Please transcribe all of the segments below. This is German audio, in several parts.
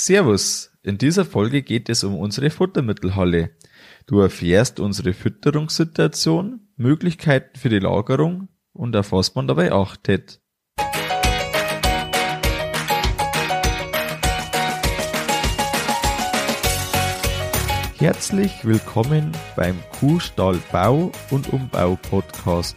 Servus, in dieser Folge geht es um unsere Futtermittelhalle. Du erfährst unsere Fütterungssituation, Möglichkeiten für die Lagerung und auf was man dabei achtet. Herzlich willkommen beim Kuhstall Bau und Umbau Podcast.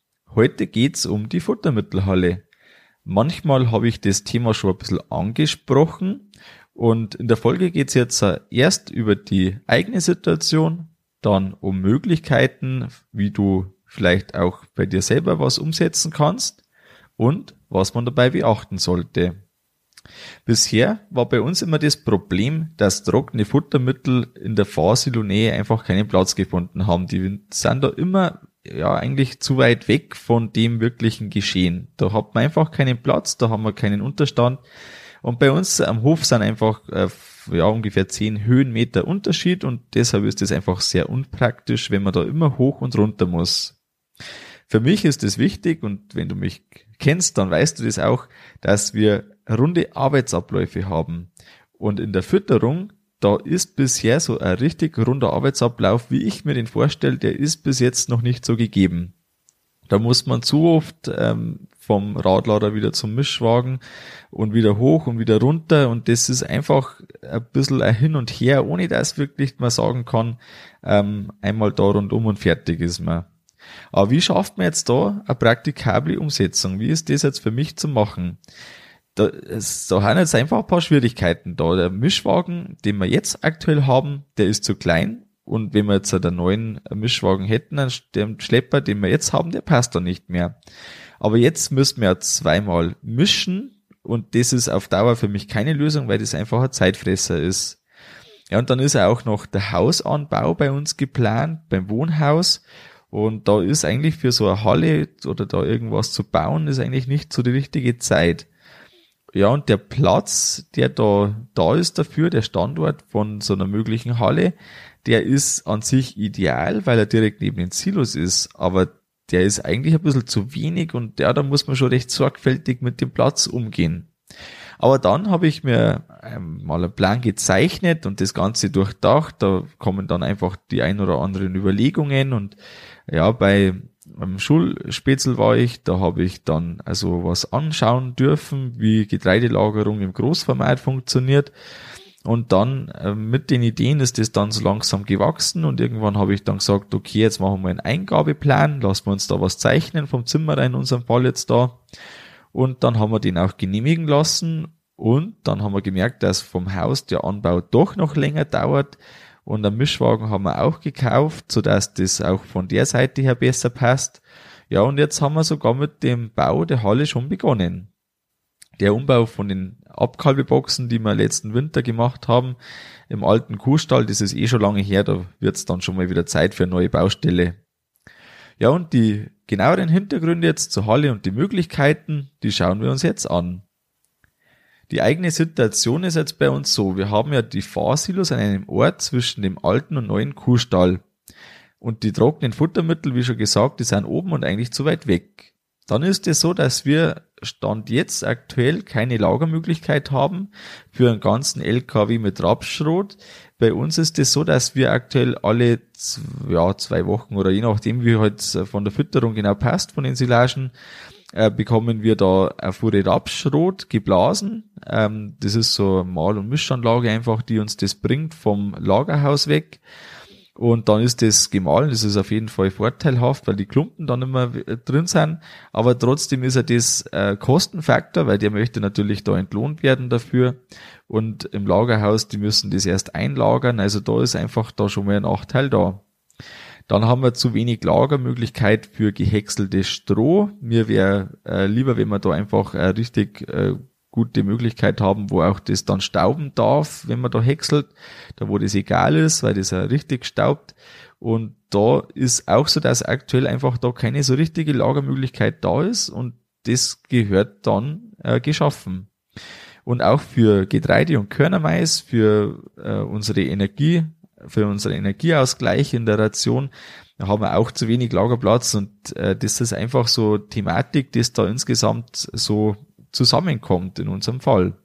Heute geht's um die Futtermittelhalle. Manchmal habe ich das Thema schon ein bisschen angesprochen und in der Folge geht es jetzt erst über die eigene Situation, dann um Möglichkeiten, wie du vielleicht auch bei dir selber was umsetzen kannst und was man dabei beachten sollte. Bisher war bei uns immer das Problem, dass trockene Futtermittel in der Fahrsilonähe einfach keinen Platz gefunden haben. Die sind da immer ja eigentlich zu weit weg von dem wirklichen Geschehen. Da hat man einfach keinen Platz, da haben wir keinen Unterstand. Und bei uns am Hof sind einfach äh, ja ungefähr zehn Höhenmeter Unterschied und deshalb ist es einfach sehr unpraktisch, wenn man da immer hoch und runter muss. Für mich ist es wichtig und wenn du mich kennst, dann weißt du das auch, dass wir runde Arbeitsabläufe haben. Und in der Fütterung da ist bisher so ein richtig runder Arbeitsablauf, wie ich mir den vorstelle, der ist bis jetzt noch nicht so gegeben. Da muss man zu oft ähm, vom Radlader wieder zum Mischwagen und wieder hoch und wieder runter und das ist einfach ein bisschen ein Hin und Her, ohne dass wirklich man sagen kann, ähm, einmal da rundum und fertig ist man. Aber wie schafft man jetzt da eine praktikable Umsetzung? Wie ist das jetzt für mich zu machen? Da, es, da haben jetzt einfach ein paar Schwierigkeiten da. Der Mischwagen, den wir jetzt aktuell haben, der ist zu klein. Und wenn wir jetzt einen neuen Mischwagen hätten, den Schlepper, den wir jetzt haben, der passt da nicht mehr. Aber jetzt müssen wir zweimal mischen und das ist auf Dauer für mich keine Lösung, weil das einfach ein Zeitfresser ist. Ja, und dann ist auch noch der Hausanbau bei uns geplant, beim Wohnhaus. Und da ist eigentlich für so eine Halle oder da irgendwas zu bauen, ist eigentlich nicht so die richtige Zeit. Ja, und der Platz, der da, da ist dafür, der Standort von so einer möglichen Halle, der ist an sich ideal, weil er direkt neben den Silos ist, aber der ist eigentlich ein bisschen zu wenig und ja, da muss man schon recht sorgfältig mit dem Platz umgehen. Aber dann habe ich mir ähm, mal einen Plan gezeichnet und das Ganze durchdacht. Da kommen dann einfach die ein oder anderen Überlegungen und ja, bei am Schulspätzl war ich, da habe ich dann also was anschauen dürfen, wie Getreidelagerung im Großformat funktioniert. Und dann äh, mit den Ideen ist das dann so langsam gewachsen und irgendwann habe ich dann gesagt, okay, jetzt machen wir einen Eingabeplan, lassen wir uns da was zeichnen vom Zimmer in unserem Fall jetzt da. Und dann haben wir den auch genehmigen lassen und dann haben wir gemerkt, dass vom Haus der Anbau doch noch länger dauert und einen Mischwagen haben wir auch gekauft, so dass das auch von der Seite her besser passt. Ja, und jetzt haben wir sogar mit dem Bau der Halle schon begonnen. Der Umbau von den Abkalbeboxen, die wir letzten Winter gemacht haben, im alten Kuhstall, das ist eh schon lange her, da wird es dann schon mal wieder Zeit für eine neue Baustelle. Ja, und die genaueren Hintergründe jetzt zur Halle und die Möglichkeiten, die schauen wir uns jetzt an. Die eigene Situation ist jetzt bei uns so. Wir haben ja die Fahrsilos an einem Ort zwischen dem alten und neuen Kuhstall. Und die trockenen Futtermittel, wie schon gesagt, die sind oben und eigentlich zu weit weg. Dann ist es so, dass wir Stand jetzt aktuell keine Lagermöglichkeit haben für einen ganzen LKW mit Rapsschrot. Bei uns ist es so, dass wir aktuell alle ja, zwei Wochen oder je nachdem, wie halt von der Fütterung genau passt, von den Silagen, äh, bekommen wir da Fuhre Rapsschrot geblasen. Ähm, das ist so Mal- und Mischanlage einfach, die uns das bringt vom Lagerhaus weg. Und dann ist das gemahlen, das ist auf jeden Fall vorteilhaft, weil die Klumpen dann immer drin sind. Aber trotzdem ist er das äh, Kostenfaktor, weil der möchte natürlich da entlohnt werden dafür. Und im Lagerhaus, die müssen das erst einlagern. Also da ist einfach da schon mal ein Nachteil da. Dann haben wir zu wenig Lagermöglichkeit für gehäckseltes Stroh. Mir wäre äh, lieber, wenn wir da einfach äh, richtig äh, gute Möglichkeit haben, wo auch das dann stauben darf, wenn man da häckselt, da wo das egal ist, weil das ja richtig staubt. Und da ist auch so, dass aktuell einfach da keine so richtige Lagermöglichkeit da ist und das gehört dann äh, geschaffen. Und auch für Getreide und Körnermais, für äh, unsere Energie, für unseren Energieausgleich in der Ration, da haben wir auch zu wenig Lagerplatz und äh, das ist einfach so Thematik, das da insgesamt so zusammenkommt in unserem Fall.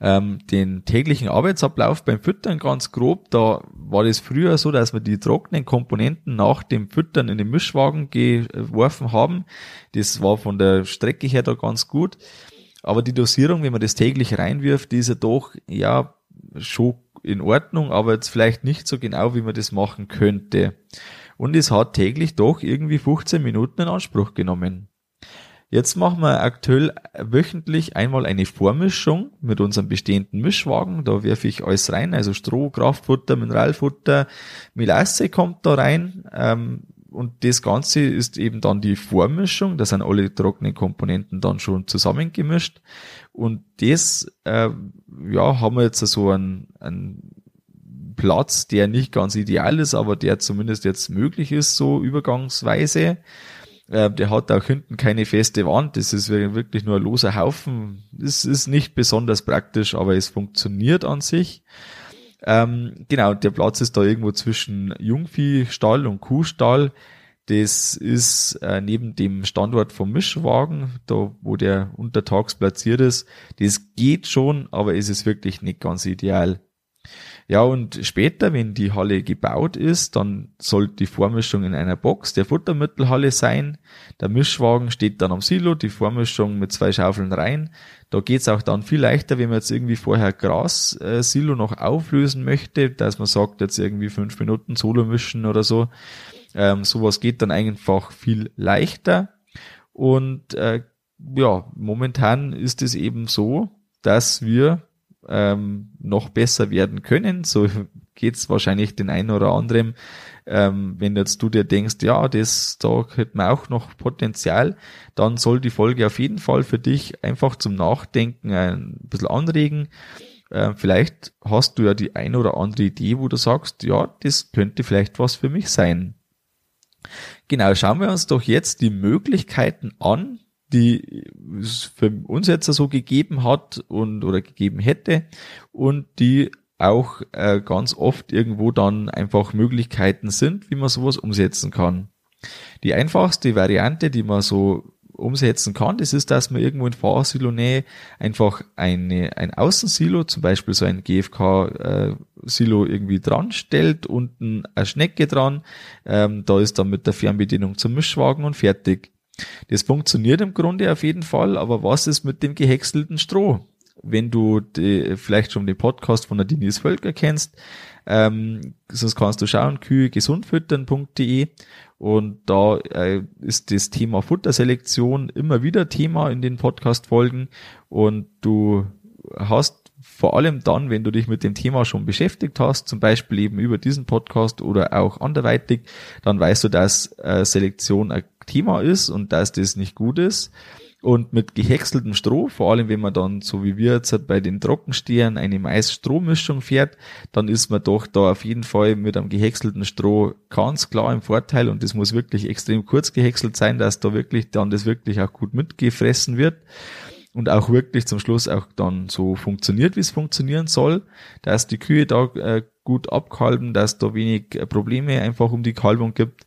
Ähm, den täglichen Arbeitsablauf beim Füttern ganz grob, da war das früher so, dass wir die trockenen Komponenten nach dem Füttern in den Mischwagen geworfen haben. Das war von der Strecke her da ganz gut. Aber die Dosierung, wenn man das täglich reinwirft, die ist ja doch, ja, schon in Ordnung, aber jetzt vielleicht nicht so genau, wie man das machen könnte. Und es hat täglich doch irgendwie 15 Minuten in Anspruch genommen. Jetzt machen wir aktuell wöchentlich einmal eine Vormischung mit unserem bestehenden Mischwagen. Da werfe ich alles rein, also Stroh, Kraftfutter, Mineralfutter, Melasse kommt da rein. Ähm, und das Ganze ist eben dann die Vormischung. Da sind alle trockenen Komponenten dann schon zusammengemischt. Und das, äh, ja, haben wir jetzt so einen, einen Platz, der nicht ganz ideal ist, aber der zumindest jetzt möglich ist, so übergangsweise. Äh, der hat auch hinten keine feste Wand. Das ist wirklich nur ein loser Haufen. Das ist nicht besonders praktisch, aber es funktioniert an sich. Ähm, genau, der Platz ist da irgendwo zwischen Jungviehstall und Kuhstall. Das ist äh, neben dem Standort vom Mischwagen, da wo der untertags platziert ist. Das geht schon, aber es ist wirklich nicht ganz ideal. Ja, und später, wenn die Halle gebaut ist, dann soll die Vormischung in einer Box der Futtermittelhalle sein. Der Mischwagen steht dann am Silo, die Vormischung mit zwei Schaufeln rein. Da geht's auch dann viel leichter, wenn man jetzt irgendwie vorher Gras-Silo noch auflösen möchte, dass man sagt, jetzt irgendwie fünf Minuten Solo mischen oder so. Ähm, sowas geht dann einfach viel leichter. Und äh, ja, momentan ist es eben so, dass wir ähm, noch besser werden können. So geht's wahrscheinlich den einen oder anderen. Ähm, wenn jetzt du dir denkst, ja, das, da hätten wir auch noch Potenzial, dann soll die Folge auf jeden Fall für dich einfach zum Nachdenken ein bisschen anregen. Ähm, vielleicht hast du ja die ein oder andere Idee, wo du sagst, ja, das könnte vielleicht was für mich sein. Genau, schauen wir uns doch jetzt die Möglichkeiten an, die es für uns jetzt so gegeben hat und oder gegeben hätte und die auch äh, ganz oft irgendwo dann einfach Möglichkeiten sind, wie man sowas umsetzen kann. Die einfachste Variante, die man so umsetzen kann, das ist, dass man irgendwo in Fahrsilo-Nähe einfach eine, ein Außensilo, zum Beispiel so ein GFK-Silo äh, irgendwie dran stellt, unten eine Schnecke dran, ähm, da ist dann mit der Fernbedienung zum Mischwagen und fertig. Das funktioniert im Grunde auf jeden Fall, aber was ist mit dem gehäckselten Stroh? Wenn du die, vielleicht schon den Podcast von der Denise Völker kennst, ähm, sonst kannst du schauen, kühegesundfüttern.de und da äh, ist das Thema Futterselektion immer wieder Thema in den Podcast-Folgen und du hast vor allem dann, wenn du dich mit dem Thema schon beschäftigt hast, zum Beispiel eben über diesen Podcast oder auch anderweitig, dann weißt du, dass äh, Selektion ein Thema ist und dass das nicht gut ist. Und mit gehäckseltem Stroh, vor allem wenn man dann, so wie wir jetzt bei den Trockenstehern, eine Mais-Strohmischung fährt, dann ist man doch da auf jeden Fall mit einem gehäckselten Stroh ganz klar im Vorteil. Und das muss wirklich extrem kurz gehäckselt sein, dass da wirklich dann das wirklich auch gut mitgefressen wird. Und auch wirklich zum Schluss auch dann so funktioniert, wie es funktionieren soll, dass die Kühe da äh, gut abkalben, dass da wenig äh, Probleme einfach um die Kalbung gibt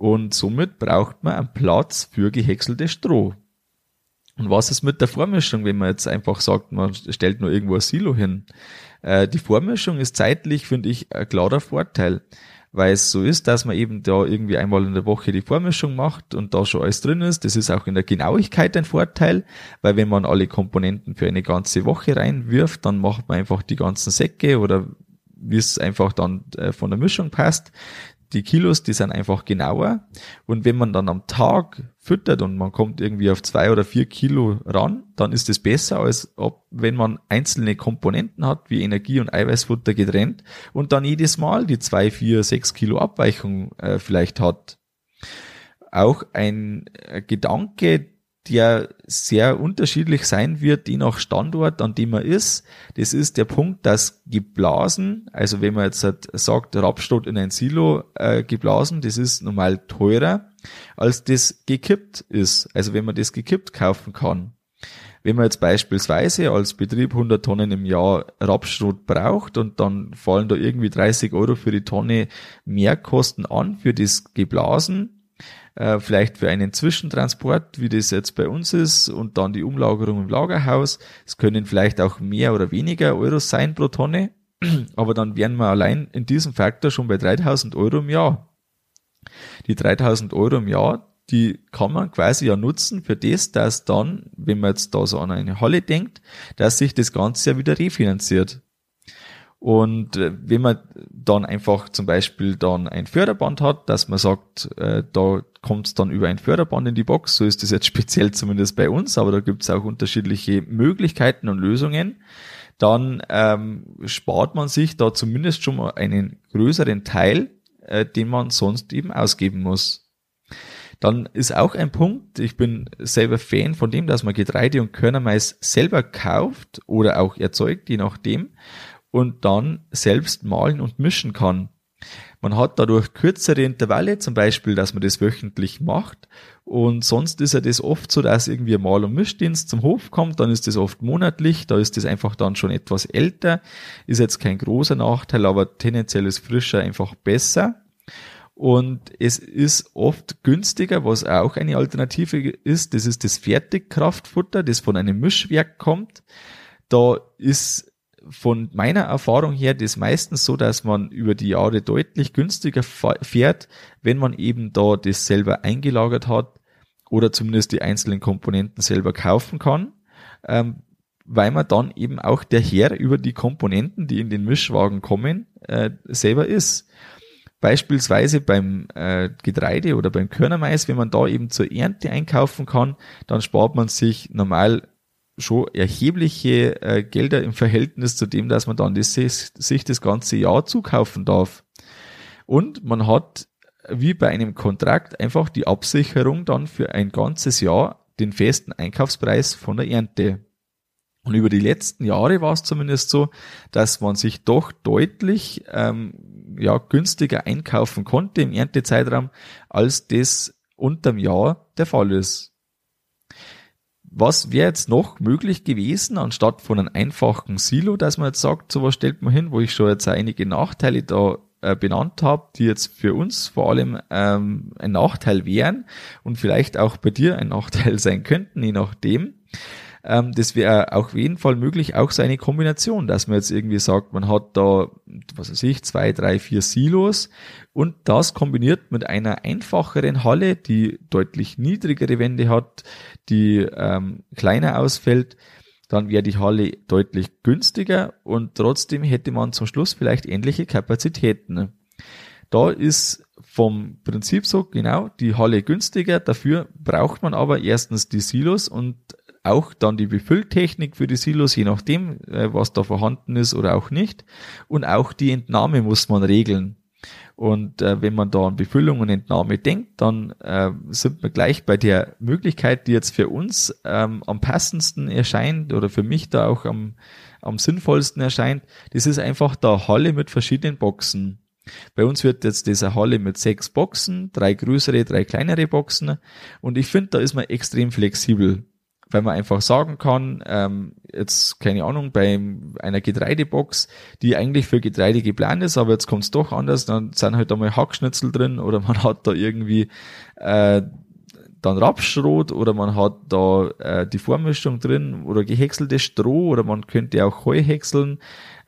und somit braucht man einen Platz für gehäckseltes Stroh. Und was ist mit der Vormischung, wenn man jetzt einfach sagt, man stellt nur irgendwo ein Silo hin? Äh, die Vormischung ist zeitlich, finde ich, ein klarer Vorteil, weil es so ist, dass man eben da irgendwie einmal in der Woche die Vormischung macht und da schon alles drin ist. Das ist auch in der Genauigkeit ein Vorteil, weil wenn man alle Komponenten für eine ganze Woche reinwirft, dann macht man einfach die ganzen Säcke oder wie es einfach dann äh, von der Mischung passt die Kilos, die sind einfach genauer. Und wenn man dann am Tag füttert und man kommt irgendwie auf zwei oder vier Kilo ran, dann ist es besser, als ob, wenn man einzelne Komponenten hat, wie Energie und Eiweißfutter getrennt und dann jedes Mal die zwei, vier, sechs Kilo Abweichung äh, vielleicht hat. Auch ein äh, Gedanke, der sehr unterschiedlich sein wird, je nach Standort, an dem man ist. Das ist der Punkt, dass geblasen, also wenn man jetzt sagt, Rapstot in ein Silo äh, geblasen, das ist normal teurer, als das gekippt ist. Also wenn man das gekippt kaufen kann. Wenn man jetzt beispielsweise als Betrieb 100 Tonnen im Jahr Rapsschrot braucht und dann fallen da irgendwie 30 Euro für die Tonne Mehrkosten an für das Geblasen, äh, vielleicht für einen Zwischentransport, wie das jetzt bei uns ist, und dann die Umlagerung im Lagerhaus. Es können vielleicht auch mehr oder weniger Euros sein pro Tonne, aber dann wären wir allein in diesem Faktor schon bei 3000 Euro im Jahr. Die 3000 Euro im Jahr, die kann man quasi ja nutzen für das, dass dann, wenn man jetzt da so an eine Halle denkt, dass sich das Ganze ja wieder refinanziert. Und äh, wenn man dann einfach zum Beispiel dann ein Förderband hat, dass man sagt, äh, da kommt es dann über ein Förderband in die Box, so ist das jetzt speziell zumindest bei uns, aber da gibt es auch unterschiedliche Möglichkeiten und Lösungen, dann ähm, spart man sich da zumindest schon mal einen größeren Teil, äh, den man sonst eben ausgeben muss. Dann ist auch ein Punkt, ich bin selber Fan von dem, dass man Getreide und Körnermais selber kauft oder auch erzeugt, je nachdem und dann selbst malen und mischen kann. Man hat dadurch kürzere Intervalle, zum Beispiel, dass man das wöchentlich macht. Und sonst ist ja das oft so, dass irgendwie ein Mal- und Mischdienst zum Hof kommt, dann ist das oft monatlich, da ist das einfach dann schon etwas älter. Ist jetzt kein großer Nachteil, aber tendenziell ist frischer einfach besser. Und es ist oft günstiger, was auch eine Alternative ist, das ist das Fertigkraftfutter, das von einem Mischwerk kommt. Da ist von meiner Erfahrung her das meistens so, dass man über die Jahre deutlich günstiger fährt, wenn man eben da das selber eingelagert hat oder zumindest die einzelnen Komponenten selber kaufen kann, ähm, weil man dann eben auch der Herr über die Komponenten, die in den Mischwagen kommen, äh, selber ist. Beispielsweise beim äh, Getreide oder beim Körnermais, wenn man da eben zur Ernte einkaufen kann, dann spart man sich normal schon erhebliche äh, Gelder im Verhältnis zu dem, dass man dann das, sich das ganze Jahr zukaufen darf. Und man hat wie bei einem Kontrakt einfach die Absicherung dann für ein ganzes Jahr den festen Einkaufspreis von der Ernte. Und über die letzten Jahre war es zumindest so, dass man sich doch deutlich ähm, ja, günstiger einkaufen konnte im Erntezeitraum, als das unterm Jahr der Fall ist. Was wäre jetzt noch möglich gewesen, anstatt von einem einfachen Silo, dass man jetzt sagt, sowas stellt man hin, wo ich schon jetzt einige Nachteile da äh, benannt habe, die jetzt für uns vor allem ähm, ein Nachteil wären und vielleicht auch bei dir ein Nachteil sein könnten, je nachdem. Ähm, das wäre auf jeden Fall möglich, auch so eine Kombination, dass man jetzt irgendwie sagt, man hat da, was weiß ich, zwei, drei, vier Silos und das kombiniert mit einer einfacheren Halle, die deutlich niedrigere Wände hat, die ähm, kleiner ausfällt, dann wäre die Halle deutlich günstiger und trotzdem hätte man zum Schluss vielleicht ähnliche Kapazitäten. Da ist vom Prinzip so, genau, die Halle günstiger, dafür braucht man aber erstens die Silos und auch dann die Befülltechnik für die Silos, je nachdem, äh, was da vorhanden ist oder auch nicht. Und auch die Entnahme muss man regeln. Und äh, wenn man da an Befüllung und Entnahme denkt, dann äh, sind wir gleich bei der Möglichkeit, die jetzt für uns ähm, am passendsten erscheint oder für mich da auch am, am sinnvollsten erscheint. Das ist einfach da Halle mit verschiedenen Boxen. Bei uns wird jetzt diese Halle mit sechs Boxen, drei größere, drei kleinere Boxen. Und ich finde, da ist man extrem flexibel weil man einfach sagen kann, ähm, jetzt keine Ahnung, bei einer Getreidebox, die eigentlich für Getreide geplant ist, aber jetzt kommt es doch anders, dann sind halt einmal Hackschnitzel drin oder man hat da irgendwie äh, dann Rapsschrot oder man hat da äh, die Vormischung drin oder gehäckseltes Stroh oder man könnte auch Heu häckseln.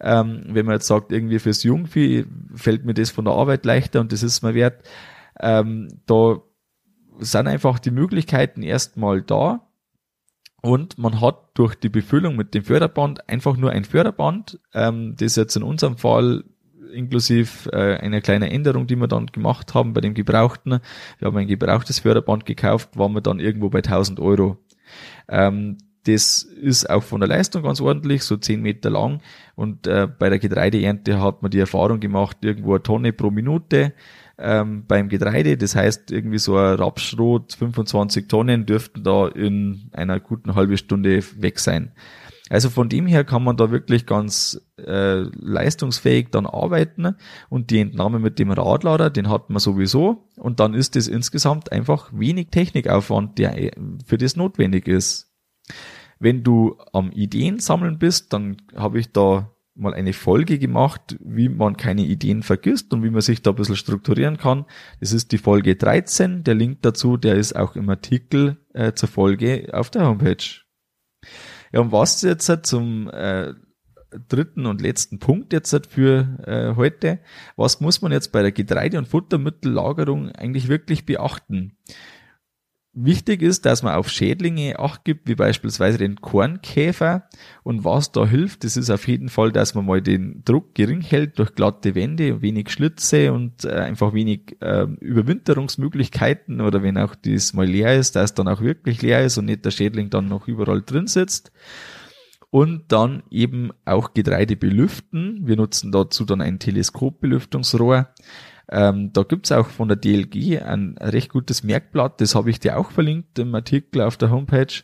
Ähm, wenn man jetzt sagt, irgendwie fürs Jungvieh fällt mir das von der Arbeit leichter und das ist mir wert. Ähm, da sind einfach die Möglichkeiten erstmal da und man hat durch die Befüllung mit dem Förderband einfach nur ein Förderband, ähm, das jetzt in unserem Fall inklusive äh, einer kleinen Änderung, die wir dann gemacht haben bei dem Gebrauchten. Wir haben ein gebrauchtes Förderband gekauft, waren wir dann irgendwo bei 1000 Euro. Ähm, das ist auch von der Leistung ganz ordentlich, so 10 Meter lang. Und äh, bei der Getreideernte hat man die Erfahrung gemacht, irgendwo eine Tonne pro Minute ähm, beim Getreide. Das heißt, irgendwie so ein Rapsschrot, 25 Tonnen dürften da in einer guten halben Stunde weg sein. Also von dem her kann man da wirklich ganz äh, leistungsfähig dann arbeiten und die Entnahme mit dem Radlader, den hat man sowieso und dann ist es insgesamt einfach wenig Technikaufwand, der äh, für das notwendig ist. Wenn du am Ideen sammeln bist, dann habe ich da mal eine Folge gemacht, wie man keine Ideen vergisst und wie man sich da ein bisschen strukturieren kann. Das ist die Folge 13. Der Link dazu, der ist auch im Artikel äh, zur Folge auf der Homepage. Ja, und was jetzt halt zum äh, dritten und letzten Punkt jetzt halt für äh, heute. Was muss man jetzt bei der Getreide- und Futtermittellagerung eigentlich wirklich beachten? Wichtig ist, dass man auf Schädlinge Acht gibt, wie beispielsweise den Kornkäfer. Und was da hilft, das ist auf jeden Fall, dass man mal den Druck gering hält durch glatte Wände, wenig Schlitze und äh, einfach wenig äh, Überwinterungsmöglichkeiten oder wenn auch das mal leer ist, dass es dann auch wirklich leer ist und nicht der Schädling dann noch überall drin sitzt. Und dann eben auch Getreide belüften. Wir nutzen dazu dann ein Teleskopbelüftungsrohr. Ähm, da gibt's auch von der DLG ein recht gutes Merkblatt, das habe ich dir auch verlinkt im Artikel auf der Homepage.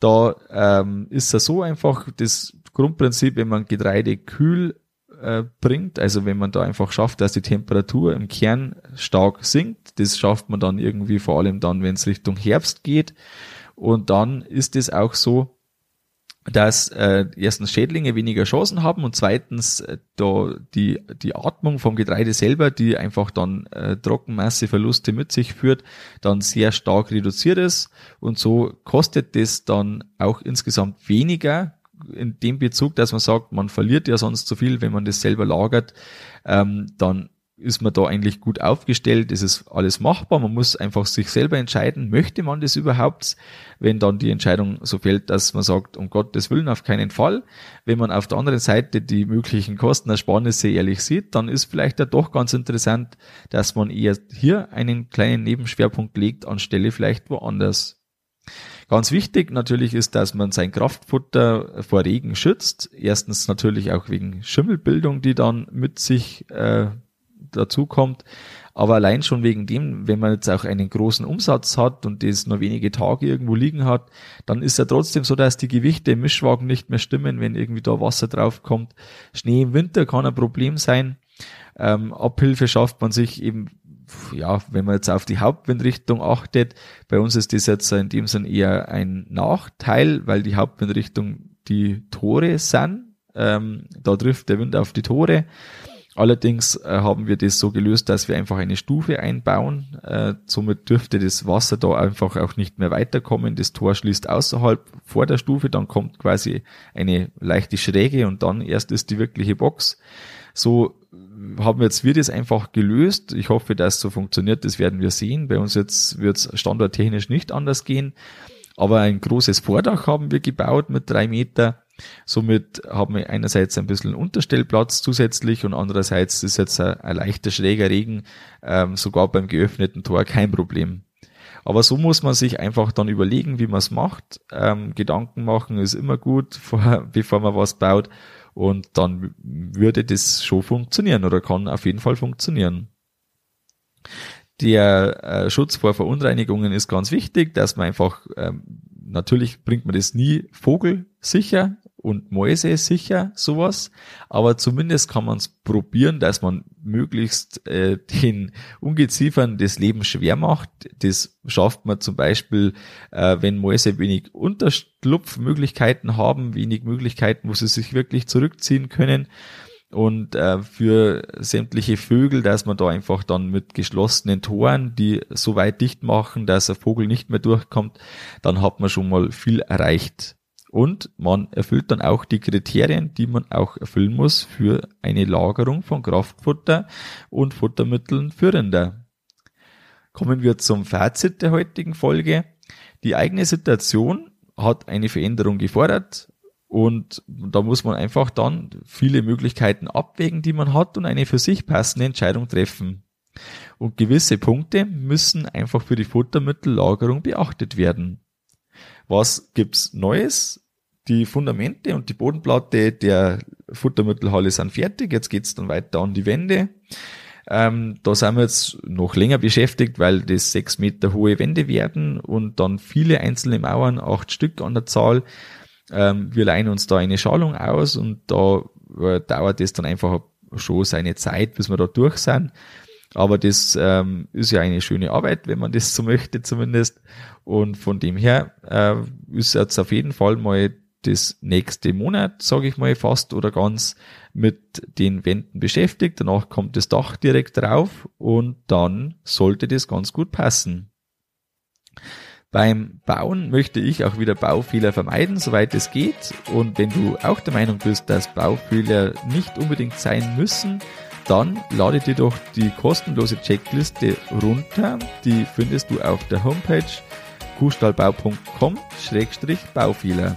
Da ähm, ist es so einfach, das Grundprinzip, wenn man Getreide kühl äh, bringt, also wenn man da einfach schafft, dass die Temperatur im Kern stark sinkt, das schafft man dann irgendwie vor allem dann, wenn es Richtung Herbst geht. Und dann ist es auch so, dass äh, erstens Schädlinge weniger Chancen haben und zweitens äh, da die die Atmung vom Getreide selber, die einfach dann äh, Trockenmasseverluste mit sich führt, dann sehr stark reduziert ist. Und so kostet das dann auch insgesamt weniger in dem Bezug, dass man sagt, man verliert ja sonst zu viel, wenn man das selber lagert, ähm, dann ist man da eigentlich gut aufgestellt, es ist alles machbar, man muss einfach sich selber entscheiden, möchte man das überhaupt, wenn dann die Entscheidung so fällt, dass man sagt, um Gottes Willen auf keinen Fall. Wenn man auf der anderen Seite die möglichen Kostenersparnisse ehrlich sieht, dann ist vielleicht ja doch ganz interessant, dass man eher hier einen kleinen Nebenschwerpunkt legt, anstelle vielleicht woanders. Ganz wichtig natürlich ist, dass man sein Kraftfutter vor Regen schützt. Erstens natürlich auch wegen Schimmelbildung, die dann mit sich äh, dazu kommt. Aber allein schon wegen dem, wenn man jetzt auch einen großen Umsatz hat und das nur wenige Tage irgendwo liegen hat, dann ist ja trotzdem so, dass die Gewichte im Mischwagen nicht mehr stimmen, wenn irgendwie da Wasser drauf kommt. Schnee im Winter kann ein Problem sein. Ähm, Abhilfe schafft man sich eben, ja, wenn man jetzt auf die Hauptwindrichtung achtet. Bei uns ist das jetzt in dem Sinn eher ein Nachteil, weil die Hauptwindrichtung die Tore sind. Ähm, da trifft der Wind auf die Tore. Allerdings äh, haben wir das so gelöst, dass wir einfach eine Stufe einbauen. Äh, somit dürfte das Wasser da einfach auch nicht mehr weiterkommen. Das Tor schließt außerhalb vor der Stufe, dann kommt quasi eine leichte Schräge und dann erst ist die wirkliche Box. So haben wir jetzt wir das einfach gelöst. Ich hoffe, dass so funktioniert. Das werden wir sehen. Bei uns jetzt wird es standardtechnisch nicht anders gehen. Aber ein großes Vordach haben wir gebaut mit drei Meter Somit haben wir einerseits ein bisschen Unterstellplatz zusätzlich und andererseits ist jetzt ein, ein leichter schräger Regen ähm, sogar beim geöffneten Tor kein Problem. Aber so muss man sich einfach dann überlegen, wie man es macht. Ähm, Gedanken machen ist immer gut, vor, bevor man was baut. Und dann würde das schon funktionieren oder kann auf jeden Fall funktionieren. Der äh, Schutz vor Verunreinigungen ist ganz wichtig, dass man einfach, ähm, natürlich bringt man das nie vogelsicher, und Mäuse sicher sowas, aber zumindest kann man es probieren, dass man möglichst äh, den Ungeziefern das Leben schwer macht. Das schafft man zum Beispiel, äh, wenn Mäuse wenig Unterschlupfmöglichkeiten haben, wenig Möglichkeiten, wo sie sich wirklich zurückziehen können. Und äh, für sämtliche Vögel, dass man da einfach dann mit geschlossenen Toren, die so weit dicht machen, dass ein Vogel nicht mehr durchkommt, dann hat man schon mal viel erreicht. Und man erfüllt dann auch die Kriterien, die man auch erfüllen muss für eine Lagerung von Kraftfutter und Futtermitteln für Rinder. Kommen wir zum Fazit der heutigen Folge. Die eigene Situation hat eine Veränderung gefordert und da muss man einfach dann viele Möglichkeiten abwägen, die man hat und eine für sich passende Entscheidung treffen. Und gewisse Punkte müssen einfach für die Futtermittellagerung beachtet werden. Was gibt's Neues? Die Fundamente und die Bodenplatte der Futtermittelhalle sind fertig. Jetzt geht's dann weiter an die Wände. Ähm, da sind wir jetzt noch länger beschäftigt, weil das sechs Meter hohe Wände werden und dann viele einzelne Mauern, acht Stück an der Zahl. Ähm, wir leihen uns da eine Schalung aus und da äh, dauert es dann einfach schon seine Zeit, bis wir da durch sind. Aber das ähm, ist ja eine schöne Arbeit, wenn man das so möchte zumindest. Und von dem her äh, ist jetzt auf jeden Fall mal das nächste Monat, sage ich mal fast oder ganz, mit den Wänden beschäftigt. Danach kommt das Dach direkt drauf und dann sollte das ganz gut passen. Beim Bauen möchte ich auch wieder Baufehler vermeiden, soweit es geht. Und wenn du auch der Meinung bist, dass Baufehler nicht unbedingt sein müssen, dann lade dir doch die kostenlose Checkliste runter. Die findest du auf der Homepage kuhstallbau.com-baufehler.